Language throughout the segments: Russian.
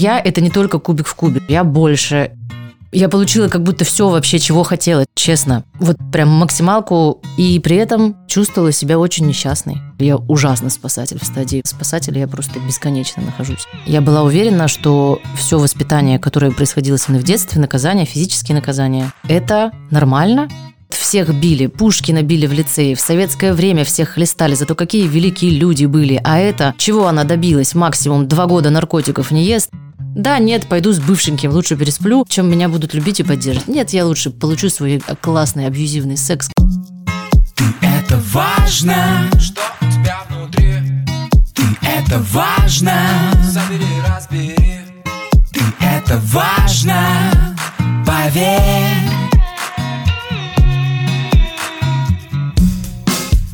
Я – это не только кубик в кубе, я больше. Я получила как будто все вообще, чего хотела, честно. Вот прям максималку, и при этом чувствовала себя очень несчастной. Я ужасный спасатель в стадии спасателя, я просто бесконечно нахожусь. Я была уверена, что все воспитание, которое происходило со мной в детстве, наказания, физические наказания, это нормально, всех били, пушки набили в лицее, в советское время всех хлестали, зато какие великие люди были. А это, чего она добилась? Максимум два года наркотиков не ест, да, нет, пойду с бывшеньким, лучше пересплю, чем меня будут любить и поддерживать. Нет, я лучше получу свой классный абьюзивный секс. Ты это важно, что у тебя внутри. Ты это важно, забери, разбери. Ты это важно, поверь.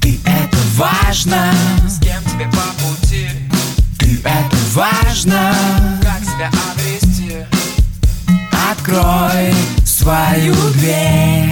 Ты это важно, с кем тебе по пути. Ты это важно, как себя обрести. Открой свою дверь.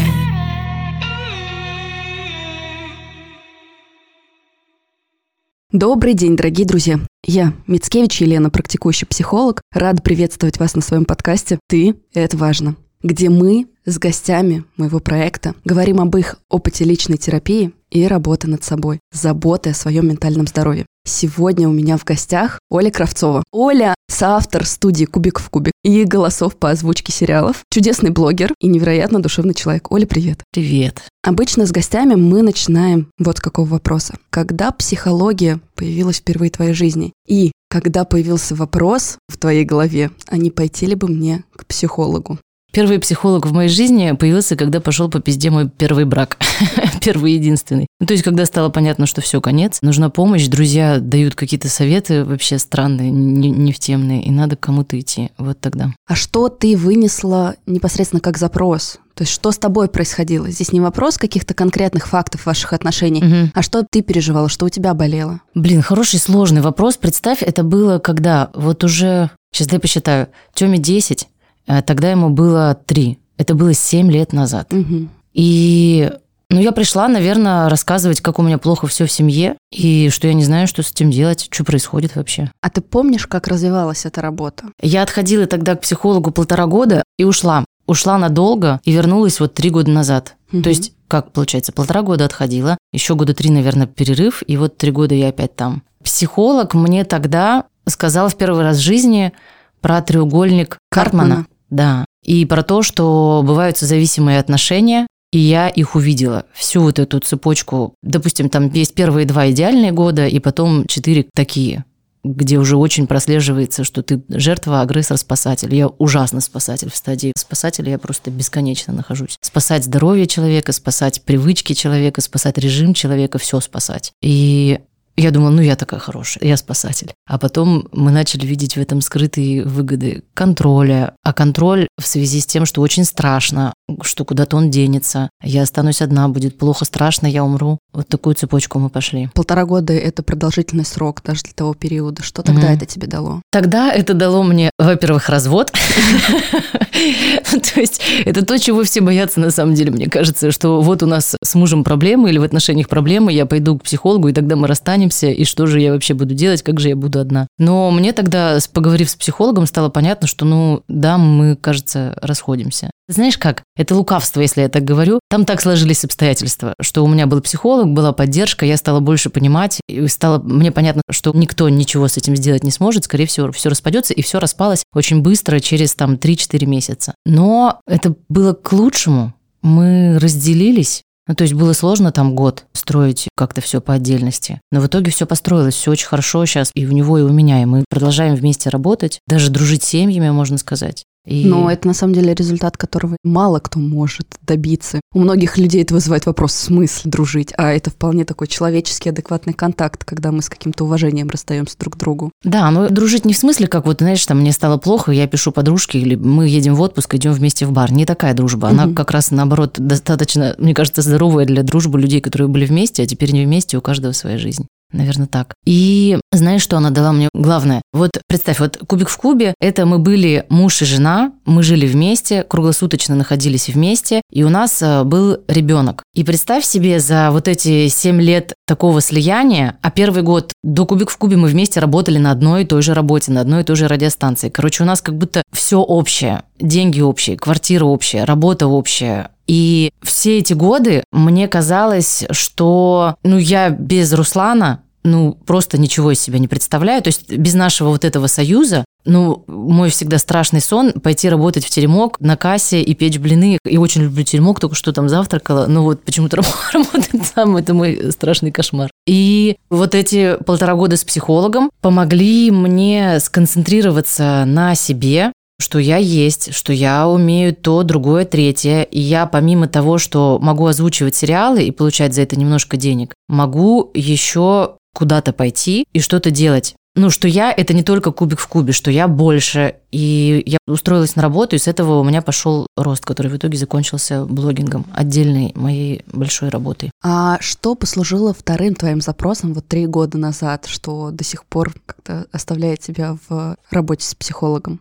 Добрый день, дорогие друзья. Я, Мицкевич Елена, практикующий психолог, рад приветствовать вас на своем подкасте «Ты – это важно», где мы с гостями моего проекта говорим об их опыте личной терапии и работы над собой, заботы о своем ментальном здоровье. Сегодня у меня в гостях Оля Кравцова. Оля – соавтор студии «Кубик в кубик» и голосов по озвучке сериалов, чудесный блогер и невероятно душевный человек. Оля, привет. Привет. Обычно с гостями мы начинаем вот с какого вопроса. Когда психология появилась впервые в твоей жизни? И когда появился вопрос в твоей голове, а не пойти ли бы мне к психологу? Первый психолог в моей жизни появился, когда пошел по пизде мой первый брак. первый единственный. Ну, то есть, когда стало понятно, что все, конец, нужна помощь, друзья дают какие-то советы вообще странные, не, не в темные, и надо к кому-то идти. Вот тогда. А что ты вынесла непосредственно как запрос? То есть что с тобой происходило? Здесь не вопрос каких-то конкретных фактов ваших отношений, Мгм. а что ты переживала, что у тебя болело? Блин, хороший сложный вопрос. Представь, это было когда? Вот уже, сейчас дай посчитаю, Тёме 10, а тогда ему было 3. Это было 7 лет назад. Мгм. И ну, я пришла, наверное, рассказывать, как у меня плохо все в семье, и что я не знаю, что с этим делать, что происходит вообще. А ты помнишь, как развивалась эта работа? Я отходила тогда к психологу полтора года и ушла. Ушла надолго и вернулась вот три года назад. Мгм. То есть, как получается, полтора года отходила, еще года три, наверное, перерыв, и вот три года я опять там. Психолог мне тогда сказал в первый раз в жизни про треугольник Картмана. Картмана. Да. И про то, что бывают созависимые отношения, и я их увидела. Всю вот эту цепочку. Допустим, там есть первые два идеальные года, и потом четыре такие где уже очень прослеживается, что ты жертва, агрессор, спасатель. Я ужасно спасатель в стадии спасателя, я просто бесконечно нахожусь. Спасать здоровье человека, спасать привычки человека, спасать режим человека, все спасать. И я думала, ну я такая хорошая, я спасатель. А потом мы начали видеть в этом скрытые выгоды контроля. А контроль в связи с тем, что очень страшно, что куда-то он денется, я останусь одна, будет плохо, страшно, я умру. Вот такую цепочку мы пошли. Полтора года – это продолжительный срок даже для того периода. Что тогда Мгм. это тебе дало? Тогда это дало мне, во-первых, развод. То есть это то, чего все боятся на самом деле, мне кажется, что вот у нас с мужем проблемы или в отношениях проблемы, я пойду к психологу, и тогда мы расстанемся, и что же я вообще буду делать, как же я буду одна. Но мне тогда, поговорив с психологом, стало понятно, что, ну, да, мы, кажется, расходимся. Знаешь как? Это лукавство, если я так говорю. Там так сложились обстоятельства, что у меня был психолог, была поддержка, я стала больше понимать, и стало мне понятно, что никто ничего с этим сделать не сможет, скорее всего, все распадется, и все распалось очень быстро, через там 3-4 месяца. Но это было к лучшему. Мы разделились, ну, то есть было сложно там год строить как-то все по отдельности. Но в итоге все построилось, все очень хорошо сейчас и у него, и у меня. И мы продолжаем вместе работать, даже дружить с семьями, можно сказать. И... Но это на самом деле результат, которого мало кто может добиться. У многих людей это вызывает вопрос, в смысле дружить? А это вполне такой человеческий, адекватный контакт, когда мы с каким-то уважением расстаемся друг к другу. Да, но дружить не в смысле, как вот, знаешь, там мне стало плохо, я пишу подружке, или мы едем в отпуск, идем вместе в бар. Не такая дружба. Она Мгм. как раз наоборот достаточно, мне кажется, здоровая для дружбы людей, которые были вместе, а теперь не вместе, у каждого своя жизнь. Наверное, так. И знаешь, что она дала мне главное? Вот представь, вот кубик в кубе, это мы были муж и жена, мы жили вместе, круглосуточно находились вместе, и у нас э, был ребенок. И представь себе за вот эти 7 лет такого слияния, а первый год до кубик в кубе мы вместе работали на одной и той же работе, на одной и той же радиостанции. Короче, у нас как будто все общее. Деньги общие, квартира общая, работа общая, и все эти годы мне казалось, что ну, я без Руслана ну, просто ничего из себя не представляю. То есть без нашего вот этого союза, ну, мой всегда страшный сон пойти работать в теремок на кассе и печь блины. И очень люблю теремок, только что там завтракала. Ну вот почему-то работать там, это мой страшный кошмар. И вот эти полтора года с психологом помогли мне сконцентрироваться на себе, что я есть, что я умею то, другое, третье. И я помимо того, что могу озвучивать сериалы и получать за это немножко денег, могу еще куда-то пойти и что-то делать. Ну, что я – это не только кубик в кубе, что я больше. И я устроилась на работу, и с этого у меня пошел рост, который в итоге закончился блогингом, отдельной моей большой работой. А что послужило вторым твоим запросом вот три года назад, что до сих пор как-то оставляет тебя в работе с психологом?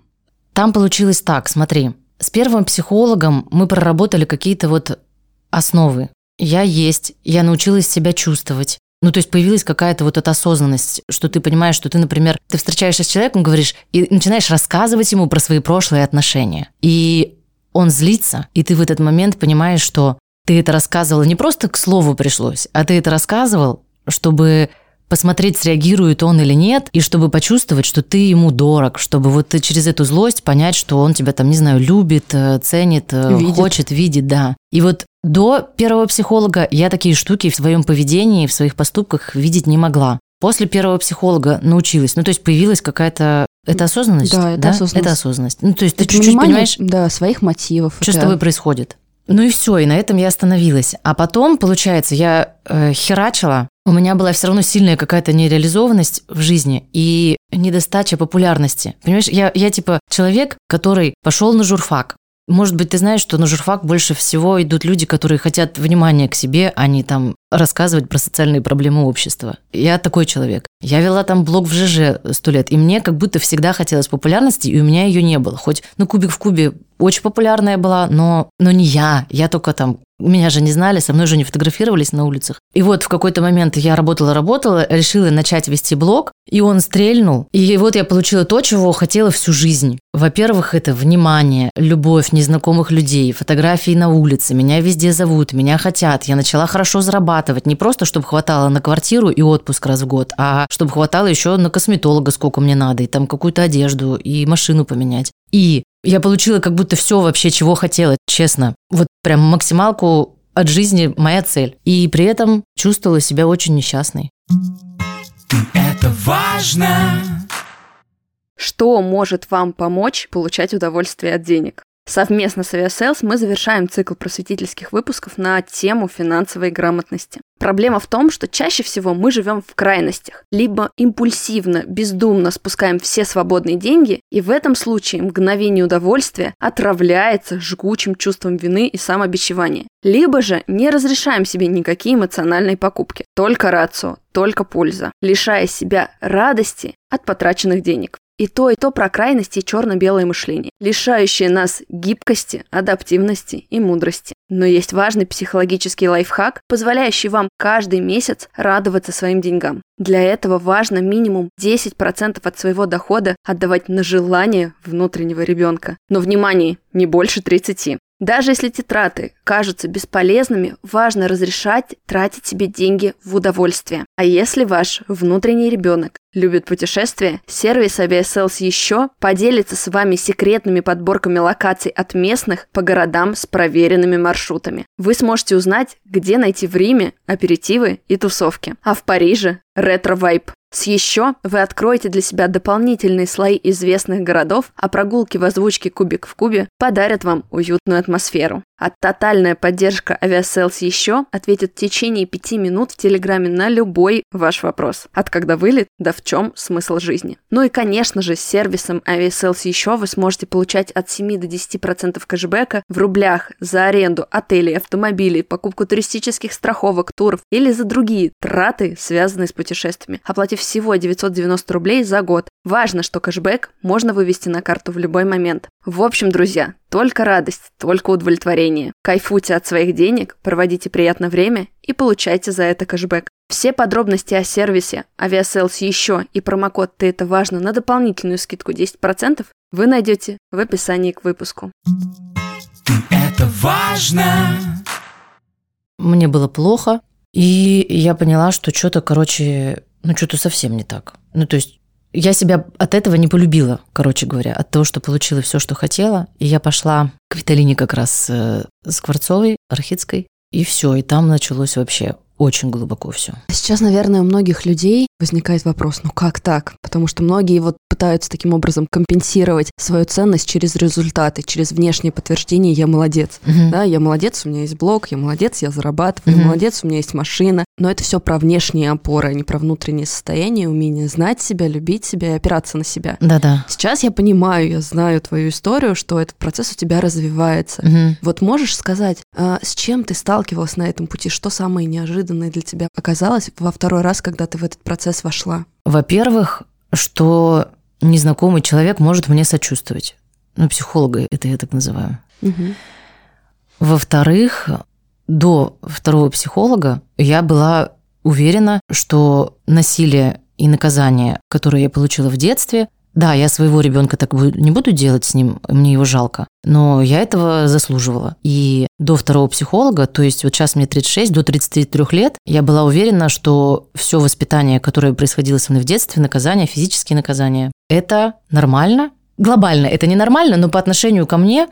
Там получилось так, смотри. С первым психологом мы проработали какие-то вот основы. Я есть, я научилась себя чувствовать. Ну, то есть появилась какая-то вот эта осознанность, что ты понимаешь, что ты, например, ты встречаешься с человеком, говоришь, и начинаешь рассказывать ему про свои прошлые отношения. И он злится, и ты в этот момент понимаешь, что ты это рассказывал не просто к слову пришлось, а ты это рассказывал, чтобы посмотреть, среагирует он или нет, и чтобы почувствовать, что ты ему дорог, чтобы вот ты через эту злость понять, что он тебя там, не знаю, любит, э, ценит, э, видит. хочет, видит, да. И вот до первого психолога я такие штуки в своем поведении, в своих поступках видеть не могла. После первого психолога научилась. Ну, то есть появилась какая-то это осознанность? Да, это да? осознанность. Это осознанность. Ну, то есть это ты чуть-чуть понимаешь... Да, своих мотивов. Что это... с тобой происходит. Ну и все, и на этом я остановилась. А потом, получается, я э, херачила, у меня была все равно сильная какая-то нереализованность в жизни и недостача популярности. Понимаешь, я, я типа человек, который пошел на журфак, может быть, ты знаешь, что на журфак больше всего идут люди, которые хотят внимания к себе, а не там рассказывать про социальные проблемы общества. Я такой человек. Я вела там блог в ЖЖ сто лет, и мне как будто всегда хотелось популярности, и у меня ее не было. Хоть, ну, кубик в кубе очень популярная была, но, но не я. Я только там меня же не знали, со мной же не фотографировались на улицах. И вот в какой-то момент я работала-работала, решила начать вести блог, и он стрельнул. И вот я получила то, чего хотела всю жизнь. Во-первых, это внимание, любовь незнакомых людей, фотографии на улице, меня везде зовут, меня хотят. Я начала хорошо зарабатывать, не просто, чтобы хватало на квартиру и отпуск раз в год, а чтобы хватало еще на косметолога, сколько мне надо, и там какую-то одежду, и машину поменять. И я получила как будто все вообще, чего хотела, честно. Вот прям максималку от жизни моя цель. И при этом чувствовала себя очень несчастной. Это важно. Что может вам помочь получать удовольствие от денег? Совместно с Aviasales мы завершаем цикл просветительских выпусков на тему финансовой грамотности. Проблема в том, что чаще всего мы живем в крайностях. Либо импульсивно, бездумно спускаем все свободные деньги, и в этом случае мгновение удовольствия отравляется жгучим чувством вины и самобичевания. Либо же не разрешаем себе никакие эмоциональные покупки. Только рацио, только польза, лишая себя радости от потраченных денег. И то, и то про крайности и черно-белое мышление, лишающее нас гибкости, адаптивности и мудрости. Но есть важный психологический лайфхак, позволяющий вам каждый месяц радоваться своим деньгам. Для этого важно минимум 10% от своего дохода отдавать на желание внутреннего ребенка. Но внимание, не больше 30. Даже если траты кажутся бесполезными, важно разрешать тратить себе деньги в удовольствие. А если ваш внутренний ребенок любит путешествия, сервис Aviasales еще поделится с вами секретными подборками локаций от местных по городам с проверенными маршрутами. Вы сможете узнать, где найти в Риме аперитивы и тусовки. А в Париже ретро-вайб. С еще вы откроете для себя дополнительные слои известных городов, а прогулки в озвучке «Кубик в кубе» подарят вам уютную атмосферу. А тотальная поддержка Aviasales еще ответит в течение пяти минут в Телеграме на любой любой ваш вопрос. От когда вылет, да в чем смысл жизни. Ну и, конечно же, с сервисом Aviasales еще вы сможете получать от 7 до 10% кэшбэка в рублях за аренду отелей, автомобилей, покупку туристических страховок, туров или за другие траты, связанные с путешествиями, оплатив всего 990 рублей за год. Важно, что кэшбэк можно вывести на карту в любой момент. В общем, друзья, только радость, только удовлетворение. Кайфуйте от своих денег, проводите приятное время и получайте за это кэшбэк. Все подробности о сервисе Aviasales еще и промокод «Ты это важно» на дополнительную скидку 10% вы найдете в описании к выпуску. Ты это важно. Мне было плохо, и я поняла, что что-то, короче, ну что-то совсем не так. Ну то есть я себя от этого не полюбила, короче говоря, от того, что получила все, что хотела. И я пошла к Виталине как раз э, Скворцовой, Архидской, и все, и там началось вообще очень глубоко все. Сейчас, наверное, у многих людей возникает вопрос, ну как так? Потому что многие вот пытаются таким образом компенсировать свою ценность через результаты, через внешнее подтверждение «я молодец». Мгм. Да, я молодец, у меня есть блог, я молодец, я зарабатываю, Мгм. молодец, у меня есть машина. Но это все про внешние опоры, а не про внутреннее состояние, умение знать себя, любить себя и опираться на себя. Да-да. Сейчас я понимаю, я знаю твою историю, что этот процесс у тебя развивается. Мгм. Вот можешь сказать, а, с чем ты сталкивалась на этом пути? Что самое неожиданное для тебя оказалось во второй раз, когда ты в этот процесс вошла? Во-первых, что незнакомый человек может мне сочувствовать. Ну, психолога это я так называю. Во-вторых, до второго психолога я была уверена, что насилие и наказание, которое я получила в детстве, да, я своего ребенка так не буду делать с ним, мне его жалко, но я этого заслуживала. И до второго психолога, то есть вот сейчас мне 36, до 33 лет, я была уверена, что все воспитание, которое происходило со мной в детстве, наказания, физические наказания, это нормально. Глобально это не нормально, но по отношению ко мне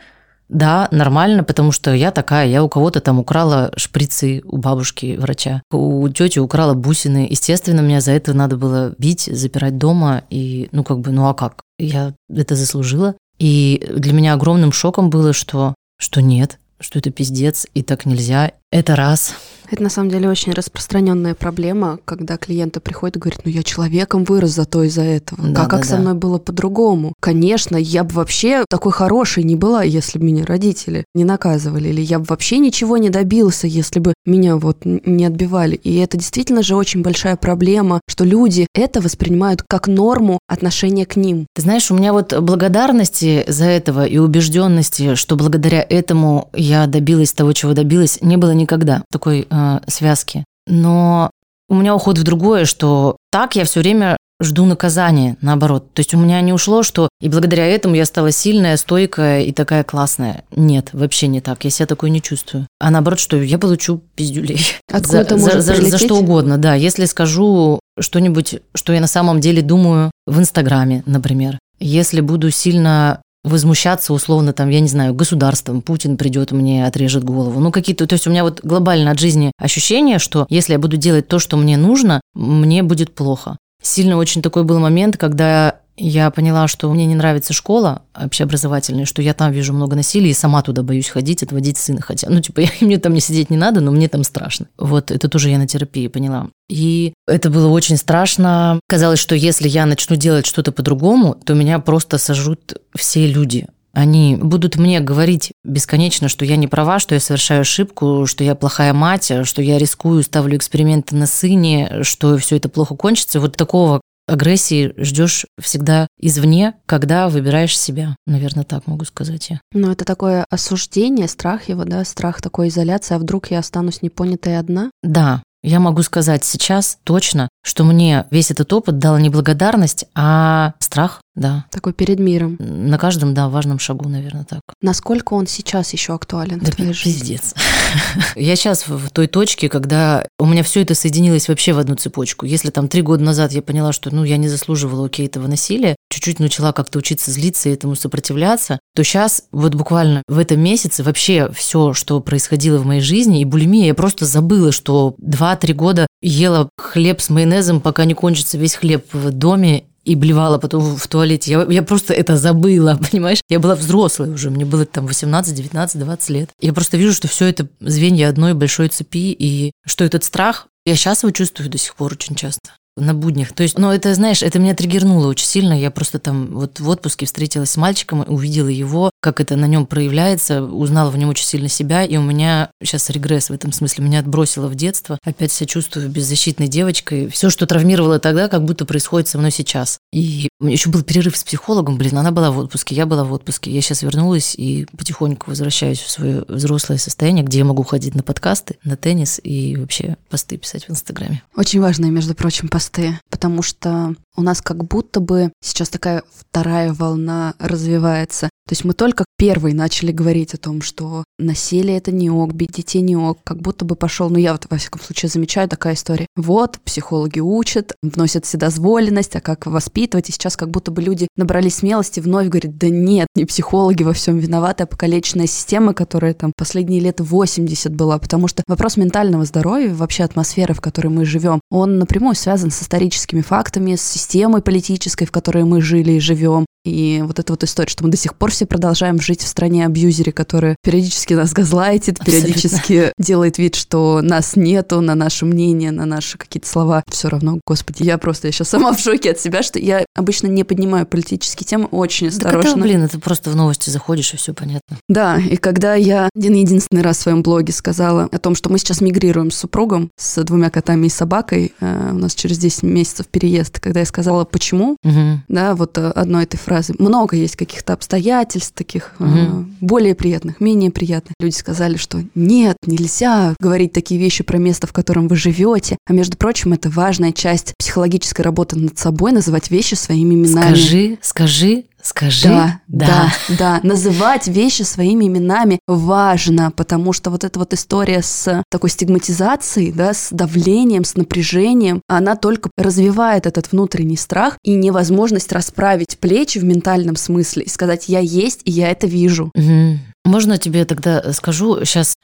да, нормально, потому что я такая, я у кого-то там украла шприцы у бабушки врача, у тети украла бусины. Естественно, меня за это надо было бить, запирать дома, и ну как бы, ну а как? Я это заслужила. И для меня огромным шоком было, что, что нет, что это пиздец, и так нельзя. Это раз. Это на самом деле очень распространенная проблема, когда клиенты приходят и говорят, ну я человеком вырос зато из-за этого. Да, а как да, со да. мной было по-другому? Конечно, я бы вообще такой хорошей не была, если бы меня родители не наказывали. Или я бы вообще ничего не добился, если бы меня вот не отбивали. И это действительно же очень большая проблема, что люди это воспринимают как норму отношения к ним. Ты знаешь, у меня вот благодарности за этого и убежденности, что благодаря этому я добилась того, чего добилась, не было никогда такой э, связки. Но у меня уход в другое, что так я все время жду наказания, наоборот. То есть у меня не ушло, что и благодаря этому я стала сильная, стойкая и такая классная. Нет, вообще не так. Я себя такой не чувствую. А наоборот, что я получу пиздюлей. Откуда-то за, может за- за- что угодно, да. Если скажу что-нибудь, что я на самом деле думаю в Инстаграме, например. Если буду сильно возмущаться условно там, я не знаю, государством, Путин придет мне отрежет голову. Ну, какие-то, то есть у меня вот глобально от жизни ощущение, что если я буду делать то, что мне нужно, мне будет плохо. Сильно очень такой был момент, когда я поняла, что мне не нравится школа общеобразовательная, что я там вижу много насилия и сама туда боюсь ходить, отводить сына. Хотя, ну, типа, мне там не сидеть не надо, но мне там страшно. Вот, это тоже я на терапии поняла. И это было очень страшно. Казалось, что если я начну делать что-то по-другому, то меня просто сожрут все люди. Они будут мне говорить бесконечно, что я не права, что я совершаю ошибку, что я плохая мать, что я рискую, ставлю эксперименты на сыне, что все это плохо кончится. Вот такого агрессии ждешь всегда извне, когда выбираешь себя. Наверное, так могу сказать я. Но это такое осуждение, страх его, да, страх такой изоляции, а вдруг я останусь непонятой одна? Да, я могу сказать сейчас точно, что мне весь этот опыт дал не благодарность, а страх, да. Такой перед миром. На каждом, да, важном шагу, наверное, так. Насколько он сейчас еще актуален Да в твоей жизни? пиздец. Я сейчас в той точке, когда у меня все это соединилось вообще в одну цепочку. Если там три года назад я поняла, что ну я не заслуживала окей этого насилия, чуть-чуть начала как-то учиться злиться и этому сопротивляться, то сейчас вот буквально в этом месяце вообще все, что происходило в моей жизни, и булимия, я просто забыла, что 2-3 года ела хлеб с майонезом, пока не кончится весь хлеб в доме, и блевала потом в туалете. Я, я просто это забыла, понимаешь? Я была взрослой уже, мне было там 18, 19, 20 лет. Я просто вижу, что все это звенья одной большой цепи, и что этот страх, Я сейчас его чувствую до сих пор очень часто на буднях. То есть, ну, это, знаешь, это меня триггернуло очень сильно. Я просто там вот в отпуске встретилась с мальчиком, увидела его, как это на нем проявляется, узнала в нем очень сильно себя, и у меня сейчас регресс в этом смысле. Меня отбросило в детство. Опять себя чувствую беззащитной девочкой. Все, что травмировало тогда, как будто происходит со мной сейчас. И еще был перерыв с психологом, блин, она была в отпуске, я была в отпуске. Я сейчас вернулась и потихоньку возвращаюсь в свое взрослое состояние, где я могу ходить на подкасты, на теннис и вообще посты писать в Инстаграме. Очень важные, между прочим, посты, потому что у нас как будто бы сейчас такая вторая волна развивается. То есть мы только первый начали говорить о том, что насилие это не ок, бить детей не ок, как будто бы пошел, ну я вот во всяком случае замечаю такая история. Вот, психологи учат, вносят вседозволенность, а как воспитывать, и сейчас как будто бы люди набрались смелости вновь говорят, да нет, не психологи во всем виноваты, а покалеченная система, которая там последние лет 80 была, потому что вопрос ментального здоровья, вообще атмосферы, в которой мы живем, он напрямую связан с историческими фактами, с системой политической, в которой мы жили и живем. И вот эта вот история, что мы до сих пор все продолжаем жить в стране абьюзере, который периодически нас газлайтит, периодически Абсолютно. делает вид, что нас нету на наше мнение, на наши какие-то слова. Все равно, господи, я просто, я сейчас сама в шоке от себя, что я обычно не поднимаю политические темы, очень осторожно. Да, блин, это просто в новости заходишь, и все понятно. Да, и когда я один единственный раз в своем блоге сказала о том, что мы сейчас мигрируем с супругом, с двумя котами и собакой, э, у нас через 10 месяцев переезд, когда я сказала, почему, угу. да, вот э, одной этой фразы. Много есть каких-то обстоятельств таких угу. э, более приятных, менее приятных. Люди сказали, что нет, нельзя говорить такие вещи про место, в котором вы живете. А между прочим, это важная часть психологической работы над собой, называть вещи своими именами. Скажи, скажи, Скажи. Да, да, да, да. Называть вещи своими именами важно, потому что вот эта вот история с такой стигматизацией, да, с давлением, с напряжением, она только развивает этот внутренний страх и невозможность расправить плечи в ментальном смысле и сказать «я есть, и я это вижу». Угу. Можно тебе тогда скажу сейчас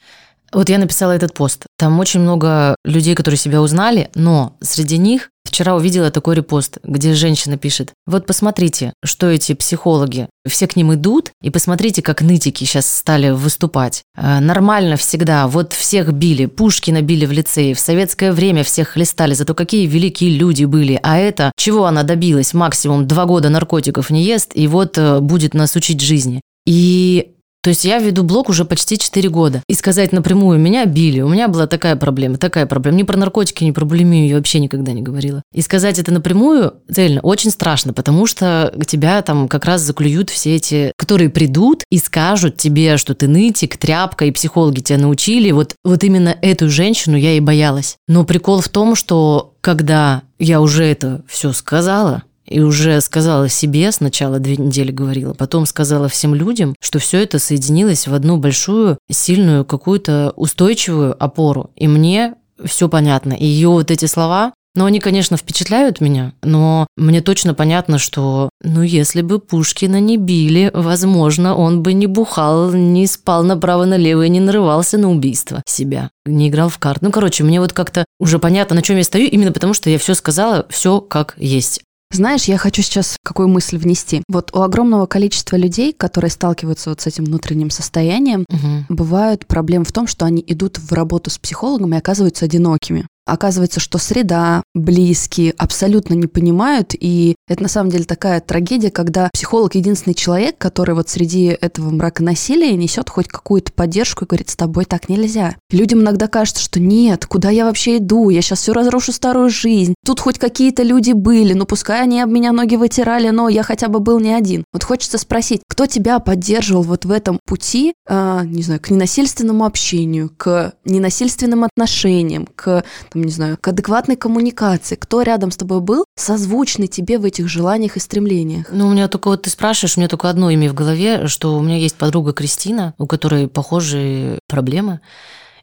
вот я написала этот пост. Там очень много людей, которые себя узнали, но среди них вчера увидела такой репост, где женщина пишет, вот посмотрите, что эти психологи, все к ним идут, и посмотрите, как нытики сейчас стали выступать. Э, нормально всегда, вот всех били, Пушкина били в лицее, в советское время всех хлестали, зато какие великие люди были. А это, чего она добилась? Максимум два года наркотиков не ест, и вот э, будет нас учить жизни. И то есть я веду блог уже почти 4 года. И сказать напрямую, меня били, у меня была такая проблема, такая проблема. Ни про наркотики, ни про булимию я вообще никогда не говорила. И сказать это напрямую цельно очень страшно, потому что тебя там как раз заклюют все эти, которые придут и скажут тебе, что ты нытик, тряпка, и психологи тебя научили. Вот, вот именно эту женщину я и боялась. Но прикол в том, что когда я уже это все сказала, и уже сказала себе, сначала две недели говорила, потом сказала всем людям, что все это соединилось в одну большую, сильную, какую-то устойчивую опору. И мне все понятно. И ее вот эти слова, ну, они, конечно, впечатляют меня, но мне точно понятно, что, ну, если бы Пушкина не били, возможно, он бы не бухал, не спал направо-налево и не нарывался на убийство себя, не играл в карты. Ну, короче, мне вот как-то уже понятно, на чем я стою, именно потому что я все сказала, все как есть. Знаешь, я хочу сейчас какую мысль внести. Вот у огромного количества людей, которые сталкиваются вот с этим внутренним состоянием, угу. бывают проблемы в том, что они идут в работу с психологом и оказываются одинокими. Оказывается, что среда, близкие абсолютно не понимают, и это на самом деле такая трагедия, когда психолог единственный человек, который вот среди этого мрака насилия несет хоть какую-то поддержку и говорит, с тобой так нельзя. Людям иногда кажется, что нет, куда я вообще иду, я сейчас все разрушу старую жизнь. Тут хоть какие-то люди были, ну пускай они об меня ноги вытирали, но я хотя бы был не один. Вот хочется спросить, кто тебя поддерживал вот в этом пути, э, не знаю, к ненасильственному общению, к ненасильственным отношениям, к не знаю, к адекватной коммуникации. Кто рядом с тобой был, созвучный тебе в этих желаниях и стремлениях? Ну, у меня только вот ты спрашиваешь, у меня только одно имя в голове, что у меня есть подруга Кристина, у которой похожие проблемы.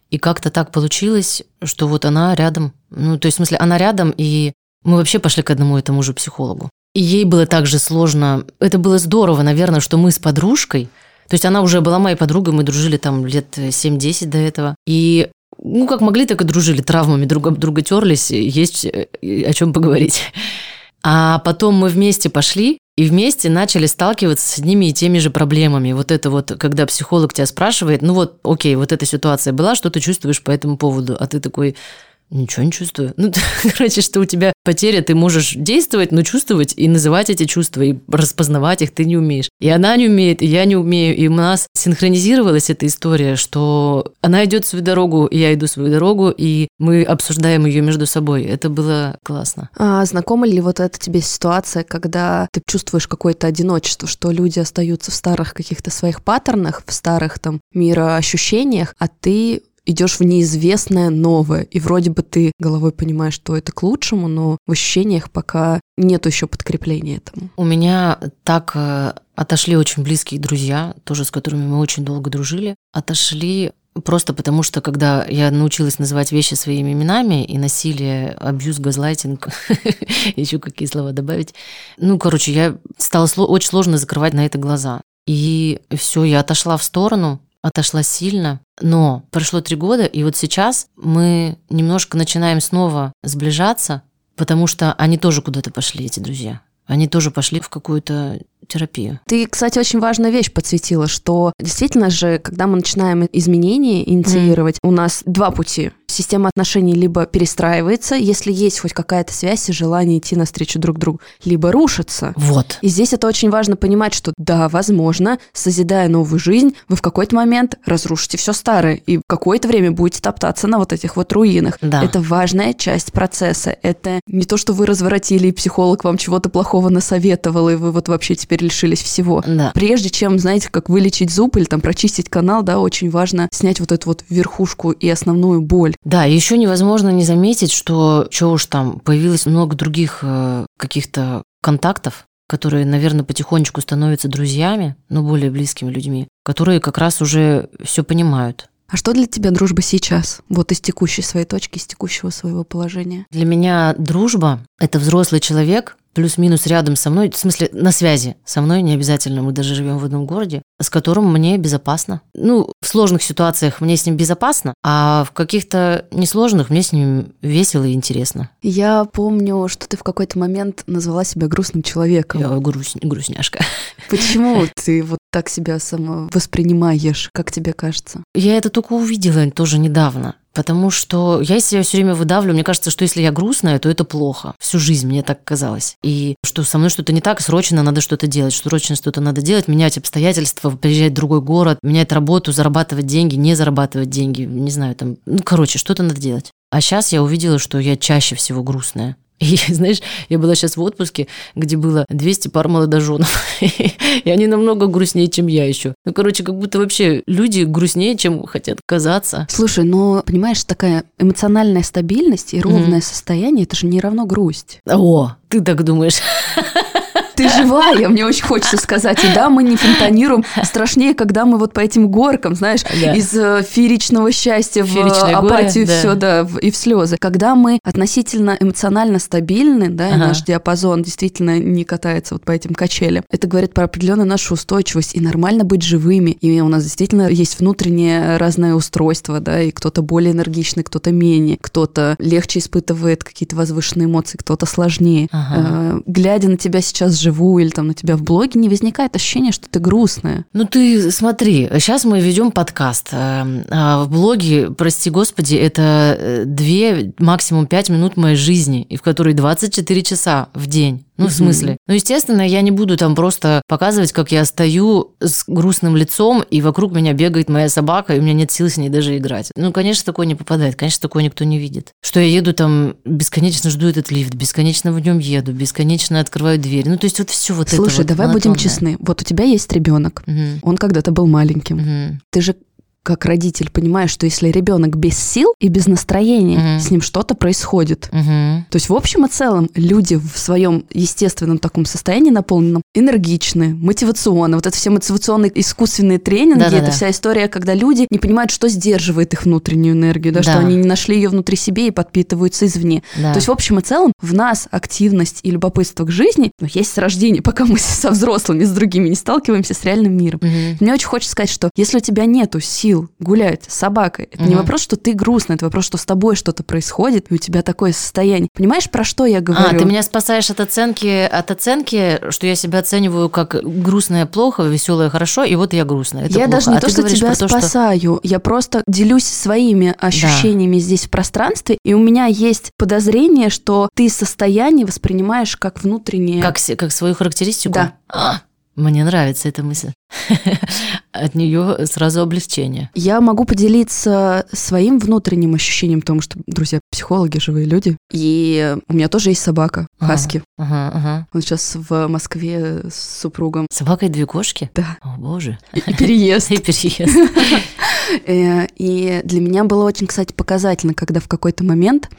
И как-то так получилось, что вот она рядом. Ну, то есть, в смысле, она рядом, и мы вообще пошли к одному и тому же психологу. И ей было также сложно. Это было здорово, наверное, что мы с подружкой, то есть она уже была моей подругой, мы дружили там лет 7-10 до этого. И ну, как могли, так и дружили, травмами друг об друга терлись, есть э, о чем поговорить. А потом мы вместе пошли и вместе начали сталкиваться с одними и теми же проблемами. Вот это вот, когда психолог тебя спрашивает, ну вот, окей, вот эта ситуация была, что ты чувствуешь по этому поводу? А ты такой, Ничего не чувствую. Ну, короче, что у тебя потеря, ты можешь действовать, но чувствовать и называть эти чувства, и распознавать их ты не умеешь. И она не умеет, и я не умею. И у нас синхронизировалась эта история, что она идет свою дорогу, и я иду свою дорогу, и мы обсуждаем ее между собой. Это было классно. А знакома ли вот эта тебе ситуация, когда ты чувствуешь какое-то одиночество, что люди остаются в старых каких-то своих паттернах, в старых там мироощущениях, а ты идешь в неизвестное новое, и вроде бы ты головой понимаешь, что это к лучшему, но в ощущениях пока нет еще подкрепления этому. У меня так э, отошли очень близкие друзья, тоже с которыми мы очень долго дружили, отошли Просто потому, что когда я научилась называть вещи своими именами, и насилие, абьюз, газлайтинг, еще какие слова добавить, ну, короче, я стала очень сложно закрывать на это глаза. И все, я отошла в сторону, отошла сильно, но прошло три года, и вот сейчас мы немножко начинаем снова сближаться, потому что они тоже куда-то пошли, эти друзья. Они тоже пошли в какую-то терапию. Ты, кстати, очень важную вещь подсветила, что действительно же, когда мы начинаем изменения инициировать, mm. у нас два пути. Система отношений либо перестраивается, если есть хоть какая-то связь и желание идти навстречу друг другу, либо рушится. Вот. И здесь это очень важно понимать, что да, возможно, созидая новую жизнь, вы в какой-то момент разрушите все старое и какое-то время будете топтаться на вот этих вот руинах. Да. Это важная часть процесса. Это не то, что вы разворотили, и психолог вам чего-то плохого насоветовал, и вы вот вообще теперь лишились всего. Да. Прежде чем, знаете, как вылечить зуб или там прочистить канал, да, очень важно снять вот эту вот верхушку и основную боль. Да, еще невозможно не заметить, что, что уж там, появилось много других э, каких-то контактов, которые, наверное, потихонечку становятся друзьями, но более близкими людьми, которые как раз уже все понимают. А что для тебя дружба сейчас? Вот из текущей своей точки, из текущего своего положения. Для меня дружба – это взрослый человек, плюс-минус рядом со мной, в смысле на связи со мной, не обязательно, мы даже живем в одном городе, с которым мне безопасно. Ну, в сложных ситуациях мне с ним безопасно, а в каких-то несложных мне с ним весело и интересно. Я помню, что ты в какой-то момент назвала себя грустным человеком. Я грусть, грустняшка. Почему ты вот так себя сама воспринимаешь, как тебе кажется? Я это только увидела тоже недавно. Потому что я себя все время выдавлю. Мне кажется, что если я грустная, то это плохо. Всю жизнь мне так казалось. И что со мной что-то не так, срочно надо что-то делать, что срочно что-то надо делать, менять обстоятельства, приезжать в другой город, менять работу, зарабатывать деньги, не зарабатывать деньги, не знаю, там, ну, короче, что-то надо делать. А сейчас я увидела, что я чаще всего грустная. И, знаешь, я была сейчас в отпуске, где было 200 пар молодоженов. И они намного грустнее, чем я еще. Ну, короче, как будто вообще люди грустнее, чем хотят казаться. Слушай, но, понимаешь, такая эмоциональная стабильность и ровное mm-hmm. состояние, это же не равно грусть. О, ты так думаешь? Ты живая, мне очень хочется сказать. И да, мы не фонтанируем. Страшнее, когда мы вот по этим горкам, знаешь, да. из э, фееричного счастья Фееричное в апатию, горе, все, да. да, и в слезы. Когда мы относительно эмоционально стабильны, да, ага. наш диапазон действительно не катается вот по этим качелям, это говорит про определенную нашу устойчивость. И нормально быть живыми. И у нас действительно есть внутреннее разное устройство, да, и кто-то более энергичный, кто-то менее, кто-то легче испытывает какие-то возвышенные эмоции, кто-то сложнее. Ага. Э, глядя на тебя сейчас живу или там на тебя в блоге, не возникает ощущение, что ты грустная. Ну ты смотри, сейчас мы ведем подкаст. Эм, а в блоге, прости господи, это э, две, максимум пять минут моей жизни, и в которой 24 часа в день. Ну, в смысле? Ну, естественно, я не буду там просто показывать, как я стою с грустным лицом, и вокруг меня бегает моя собака, и у меня нет сил с ней даже играть. Ну, конечно, такое не попадает, конечно, такое никто не видит. Что я еду там, бесконечно жду этот лифт, бесконечно в нем еду, бесконечно открываю дверь. Ну, то есть вот все вот Слушай, это Слушай, давай монотонное. будем честны. Вот у тебя есть ребенок, угу. он когда-то был маленьким. Угу. Ты же как родитель понимаешь, что если ребенок без сил и без настроения, угу. с ним что-то происходит. Угу. То есть в общем и целом люди в своем естественном таком состоянии наполненном энергичны, мотивационны. Вот это все мотивационные искусственные тренинги, Да-да-да. это вся история, когда люди не понимают, что сдерживает их внутреннюю энергию, да, да. что они не нашли ее внутри себе и подпитываются извне. Да. То есть в общем и целом в нас активность и любопытство к жизни ну, есть с рождения, пока мы со взрослыми, с другими не сталкиваемся с реальным миром. Угу. Мне очень хочется сказать, что если у тебя нету сил сил гулять с собакой. Это не Мгм. вопрос, что ты грустный, это вопрос, что с тобой что-то происходит, и у тебя такое состояние. Понимаешь, про что я говорю? А, ты меня спасаешь от оценки, от оценки, что я себя оцениваю как грустное плохо, веселое хорошо, и вот я грустная. Это я плохо. даже не А то, что тебя то, что- спасаю, я просто делюсь своими ощущениями здесь в пространстве, и у меня есть подозрение, что ты состояние воспринимаешь как внутреннее. Как, как свою характеристику? Да. А, мне нравится эта мысль. От нее сразу облегчение. Я могу поделиться своим внутренним ощущением, потому что, друзья, психологи, живые люди, и у меня тоже есть собака, хаски. Ага, ага. Он сейчас в Москве с супругом. Собака и две кошки? Да. О, боже. И переезд. И переезд. Э, И для меня было очень, кстати, показательно, когда в какой-то момент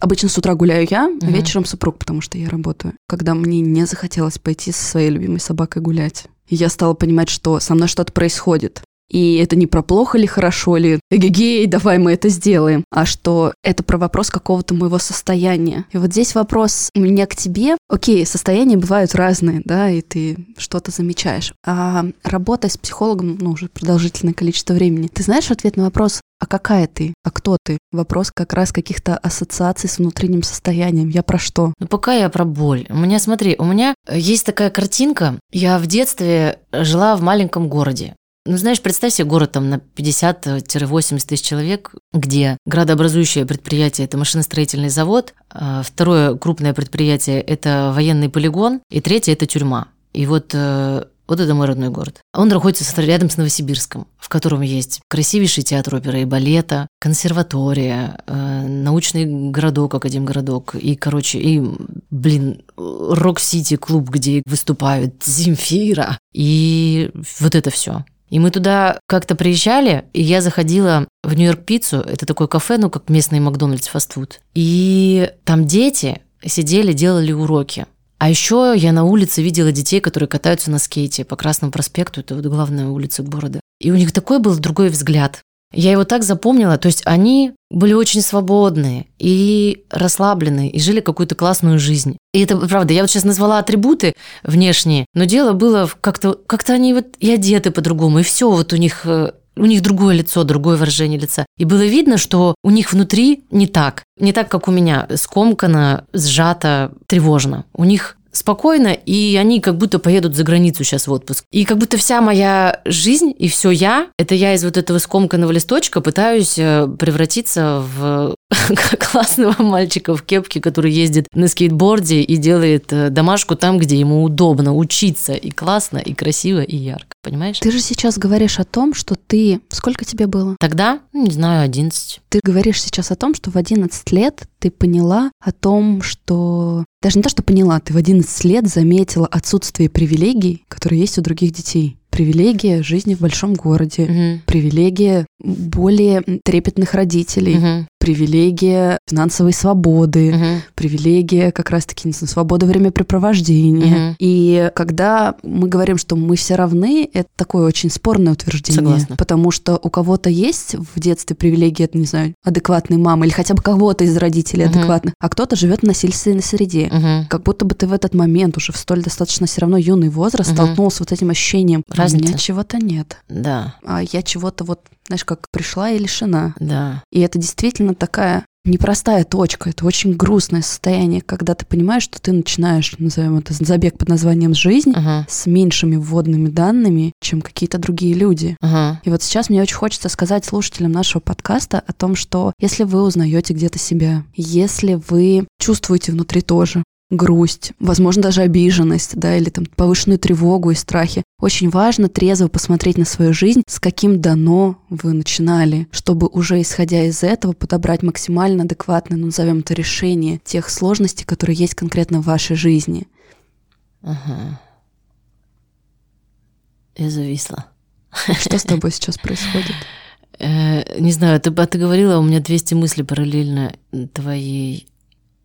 Обычно с утра гуляю я, а Мгм. вечером супруг, потому что я работаю. Когда мне не захотелось пойти со своей любимой собакой гулять. Я стала понимать, что со мной что-то происходит. И это не про плохо ли, хорошо ли, эгегей, давай мы это сделаем, а что это про вопрос какого-то моего состояния. И вот здесь вопрос у меня к тебе. Окей, состояния бывают разные, да, и ты что-то замечаешь. А работая с психологом, ну, уже продолжительное количество времени, ты знаешь ответ на вопрос, а какая ты? А кто ты? Вопрос как раз каких-то ассоциаций с внутренним состоянием. Я про что? Ну, пока я про боль. У меня, смотри, у меня есть такая картинка. Я в детстве жила в маленьком городе. Ну, знаешь, представь себе город там на 50-80 тысяч человек, где градообразующее предприятие – это машиностроительный завод, а второе крупное предприятие – это военный полигон, и третье – это тюрьма. И вот э, вот это мой родной город. Он находится рядом с Новосибирском, в котором есть красивейший театр оперы и балета, консерватория, э, научный городок, академгородок, и, короче, и, блин, Рок-Сити клуб, где выступают Земфира, и вот это все. И мы туда как-то приезжали, и я заходила в Нью-Йорк Пиццу, это такое кафе, ну, как местный Макдональдс фастфуд. И там дети сидели, делали уроки. А еще я на улице видела детей, которые катаются на скейте по Красному проспекту, это вот главная улица города. И у них такой был другой взгляд. Я его так запомнила, то есть они были очень свободные и расслабленные, и жили какую-то классную жизнь. И это правда, я вот сейчас назвала атрибуты внешние, но дело было как-то, как-то они вот и одеты по-другому, и все вот у них э, у них другое лицо, другое выражение лица. И было видно, что у них внутри не так. Не так, как у меня. Скомкано, сжато, тревожно. У них спокойно, и они как будто поедут за границу сейчас в отпуск. И как будто вся моя жизнь и все я, это я из вот этого скомканного листочка пытаюсь э, превратиться в классного мальчика в кепке, который ездит на скейтборде и делает э, домашку там, где ему удобно учиться. И классно, и красиво, и ярко. Понимаешь? Ты же сейчас говоришь о том, что ты... Сколько тебе было? Тогда, ну, не знаю, 11. Ты говоришь сейчас о том, что в 11 лет ты поняла о том, что... Даже не то, что поняла, ты в 11 лет заметила отсутствие привилегий, которые есть у других детей. Привилегия жизни в большом городе, Мгм. привилегия более трепетных родителей, Мгм. привилегия финансовой свободы, Мгм. привилегия как раз-таки не знаю, свобода времяпрепровождения. Мгм. И когда мы говорим, что мы все равны, это такое очень спорное утверждение. Согласна. Потому что у кого-то есть в детстве привилегия, это, не знаю, адекватной мамы, или хотя бы кого-то из родителей Мгм. адекватных, а кто-то живет в насильственной среде. Мгм. Как будто бы ты в этот момент, уже в столь достаточно все равно юный возраст, Мгм. столкнулся с вот этим ощущением, «А у меня чего-то нет, Да, а я чего-то вот, знаешь, как пришла и лишена. да. И это действительно такая непростая точка, это очень грустное состояние, когда ты понимаешь, что ты начинаешь, назовем это забег под названием «жизнь», Ага. с меньшими вводными данными, чем какие-то другие люди. Ага. И вот сейчас мне очень хочется сказать слушателям нашего подкаста о том, что если вы узнаете где-то себя, если вы чувствуете внутри тоже грусть, возможно, даже обиженность, да, или там повышенную тревогу и страхи. Очень важно трезво посмотреть на свою жизнь, с каким дано вы начинали, чтобы уже исходя из этого подобрать максимально адекватное, ну, назовем это решение тех сложностей, которые есть конкретно в вашей жизни. Ага. Я зависла. Что с тобой сейчас происходит? Э, не знаю, ты, а ты говорила, у меня 200 мыслей параллельно твоей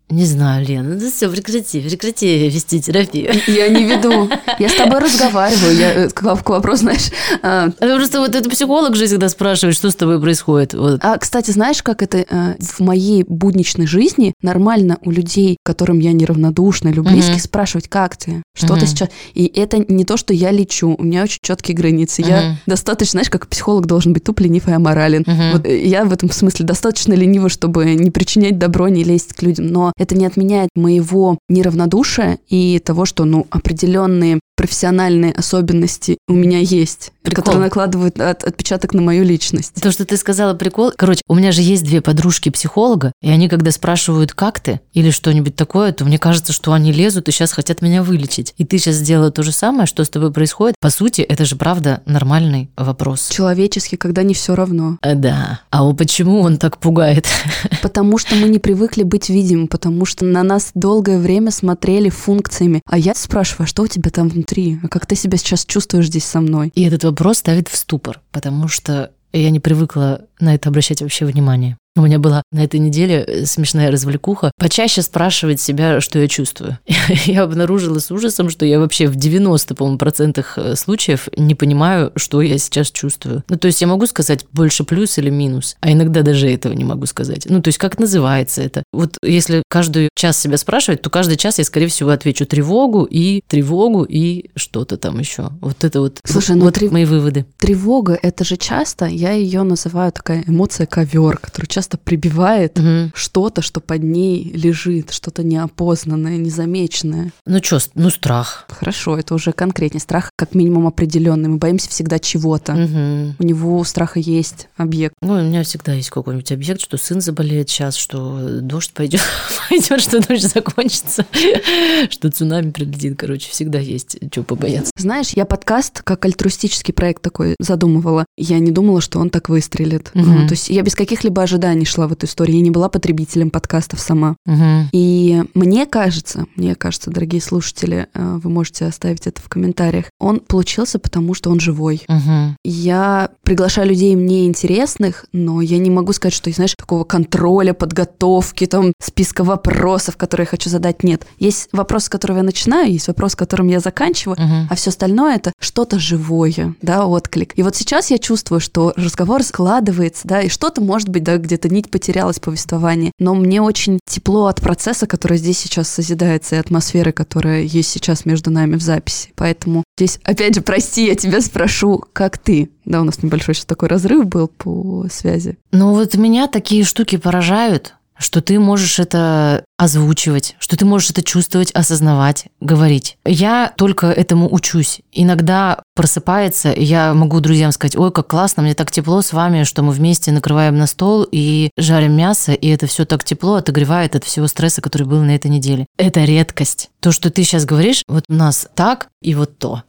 Не знаю, Лена, ну все, прекрати, прекрати вести терапию. Я не веду. Я с тобой разговариваю. Я э, к вопросу, знаешь. а, Это просто вот это психолог же всегда спрашивает, что с тобой происходит. Вот. А, кстати, знаешь, как это э, в моей будничной жизни нормально у людей, которым я неравнодушна, или близких, Мгм. спрашивать, как ты, что ты Мгм. сейчас. И это не то, что я лечу, у меня очень четкие границы. Я Мгм. достаточно, знаешь, как психолог должен быть туп, ленив и аморален. Мгм. Вот э, я в этом смысле достаточно ленива, чтобы не причинять добро, не лезть к людям. Но это не отменяет моего неравнодушия и того, что, ну, определенные профессиональные особенности у меня есть, Прикол. которые накладывают от- отпечаток на мою личность. То, что ты сказала, прикол. Короче, у меня же есть две подружки-психолога, и они, когда спрашивают, как ты, или что-нибудь такое, то мне кажется, что они лезут и сейчас хотят меня вылечить. И ты сейчас сделала то же самое, что с тобой происходит. По сути, это же правда нормальный вопрос. Человечески, когда не все равно. А, Да. А вот почему он так пугает? Потому что мы не привыкли быть видимым, потому что на нас долгое время смотрели функциями. А я спрашиваю, а что у тебя там внутри? А как ты себя сейчас чувствуешь здесь со мной? И этот вопрос ставит в ступор, потому что я не привыкла на это обращать вообще внимание. У меня была на этой неделе э, смешная развлекуха. Почаще спрашивать себя, что я чувствую. Я обнаружила с ужасом, что я вообще в 90, по-моему, процентах э, случаев не понимаю, что я сейчас чувствую. Ну, то есть я могу сказать больше плюс или минус, а иногда даже этого не могу сказать. Ну, то есть как называется это? Вот если каждый час себя спрашивать, то каждый час я, скорее всего, отвечу тревогу и тревогу и что-то там еще. Вот это вот, Слушай, ну вот трев- мои выводы. Тревога — это же часто, я ее называю такая эмоция ковер, которая часто прибивает Мгм. что-то, что под ней лежит, что-то неопознанное, незамеченное. Ну что, ну страх. Хорошо, это уже конкретнее. Страх как минимум определенный. Мы боимся всегда чего-то. Мгм. У него у страха есть объект. Ну, у меня всегда есть какой-нибудь объект, что сын заболеет сейчас, что дождь пойдет, пойдет, что дождь закончится, что цунами прилетит. Короче, всегда есть что побояться. Знаешь, я подкаст как альтруистический проект такой задумывала. Я не думала, что он так выстрелит. Ну, то есть я без каких-либо ожиданий шла в эту историю. Я не была потребителем подкастов сама. И мне кажется, мне кажется, дорогие слушатели, э, вы можете оставить это в комментариях, он получился, потому что он живой. Я приглашаю людей мне интересных, но я не могу сказать, что, знаешь, такого контроля, подготовки, там, списка вопросов, которые я хочу задать, нет. Есть вопрос, с которого я начинаю, есть вопрос, с которым я заканчиваю, а все остальное это что-то живое, да, отклик. И вот сейчас я чувствую, что разговор складывается, да, и что-то, может быть, да, где-то нить потерялась повествование, но мне очень тепло от процесса, который здесь сейчас созидается, и атмосферы, которая есть сейчас между нами в записи. Поэтому здесь, опять же, прости, я тебя спрошу, как ты? Да, у нас небольшой сейчас такой разрыв был по связи. Ну вот меня такие штуки поражают, что ты можешь это озвучивать, что ты можешь это чувствовать, осознавать, говорить. Я только этому учусь. Иногда просыпается, и я могу друзьям сказать, ой, как классно, мне так тепло с вами, что мы вместе накрываем на стол и жарим мясо, и это все так тепло отогревает от всего стресса, который был на этой неделе. Это редкость. То, что ты сейчас говоришь, вот у нас так и вот то.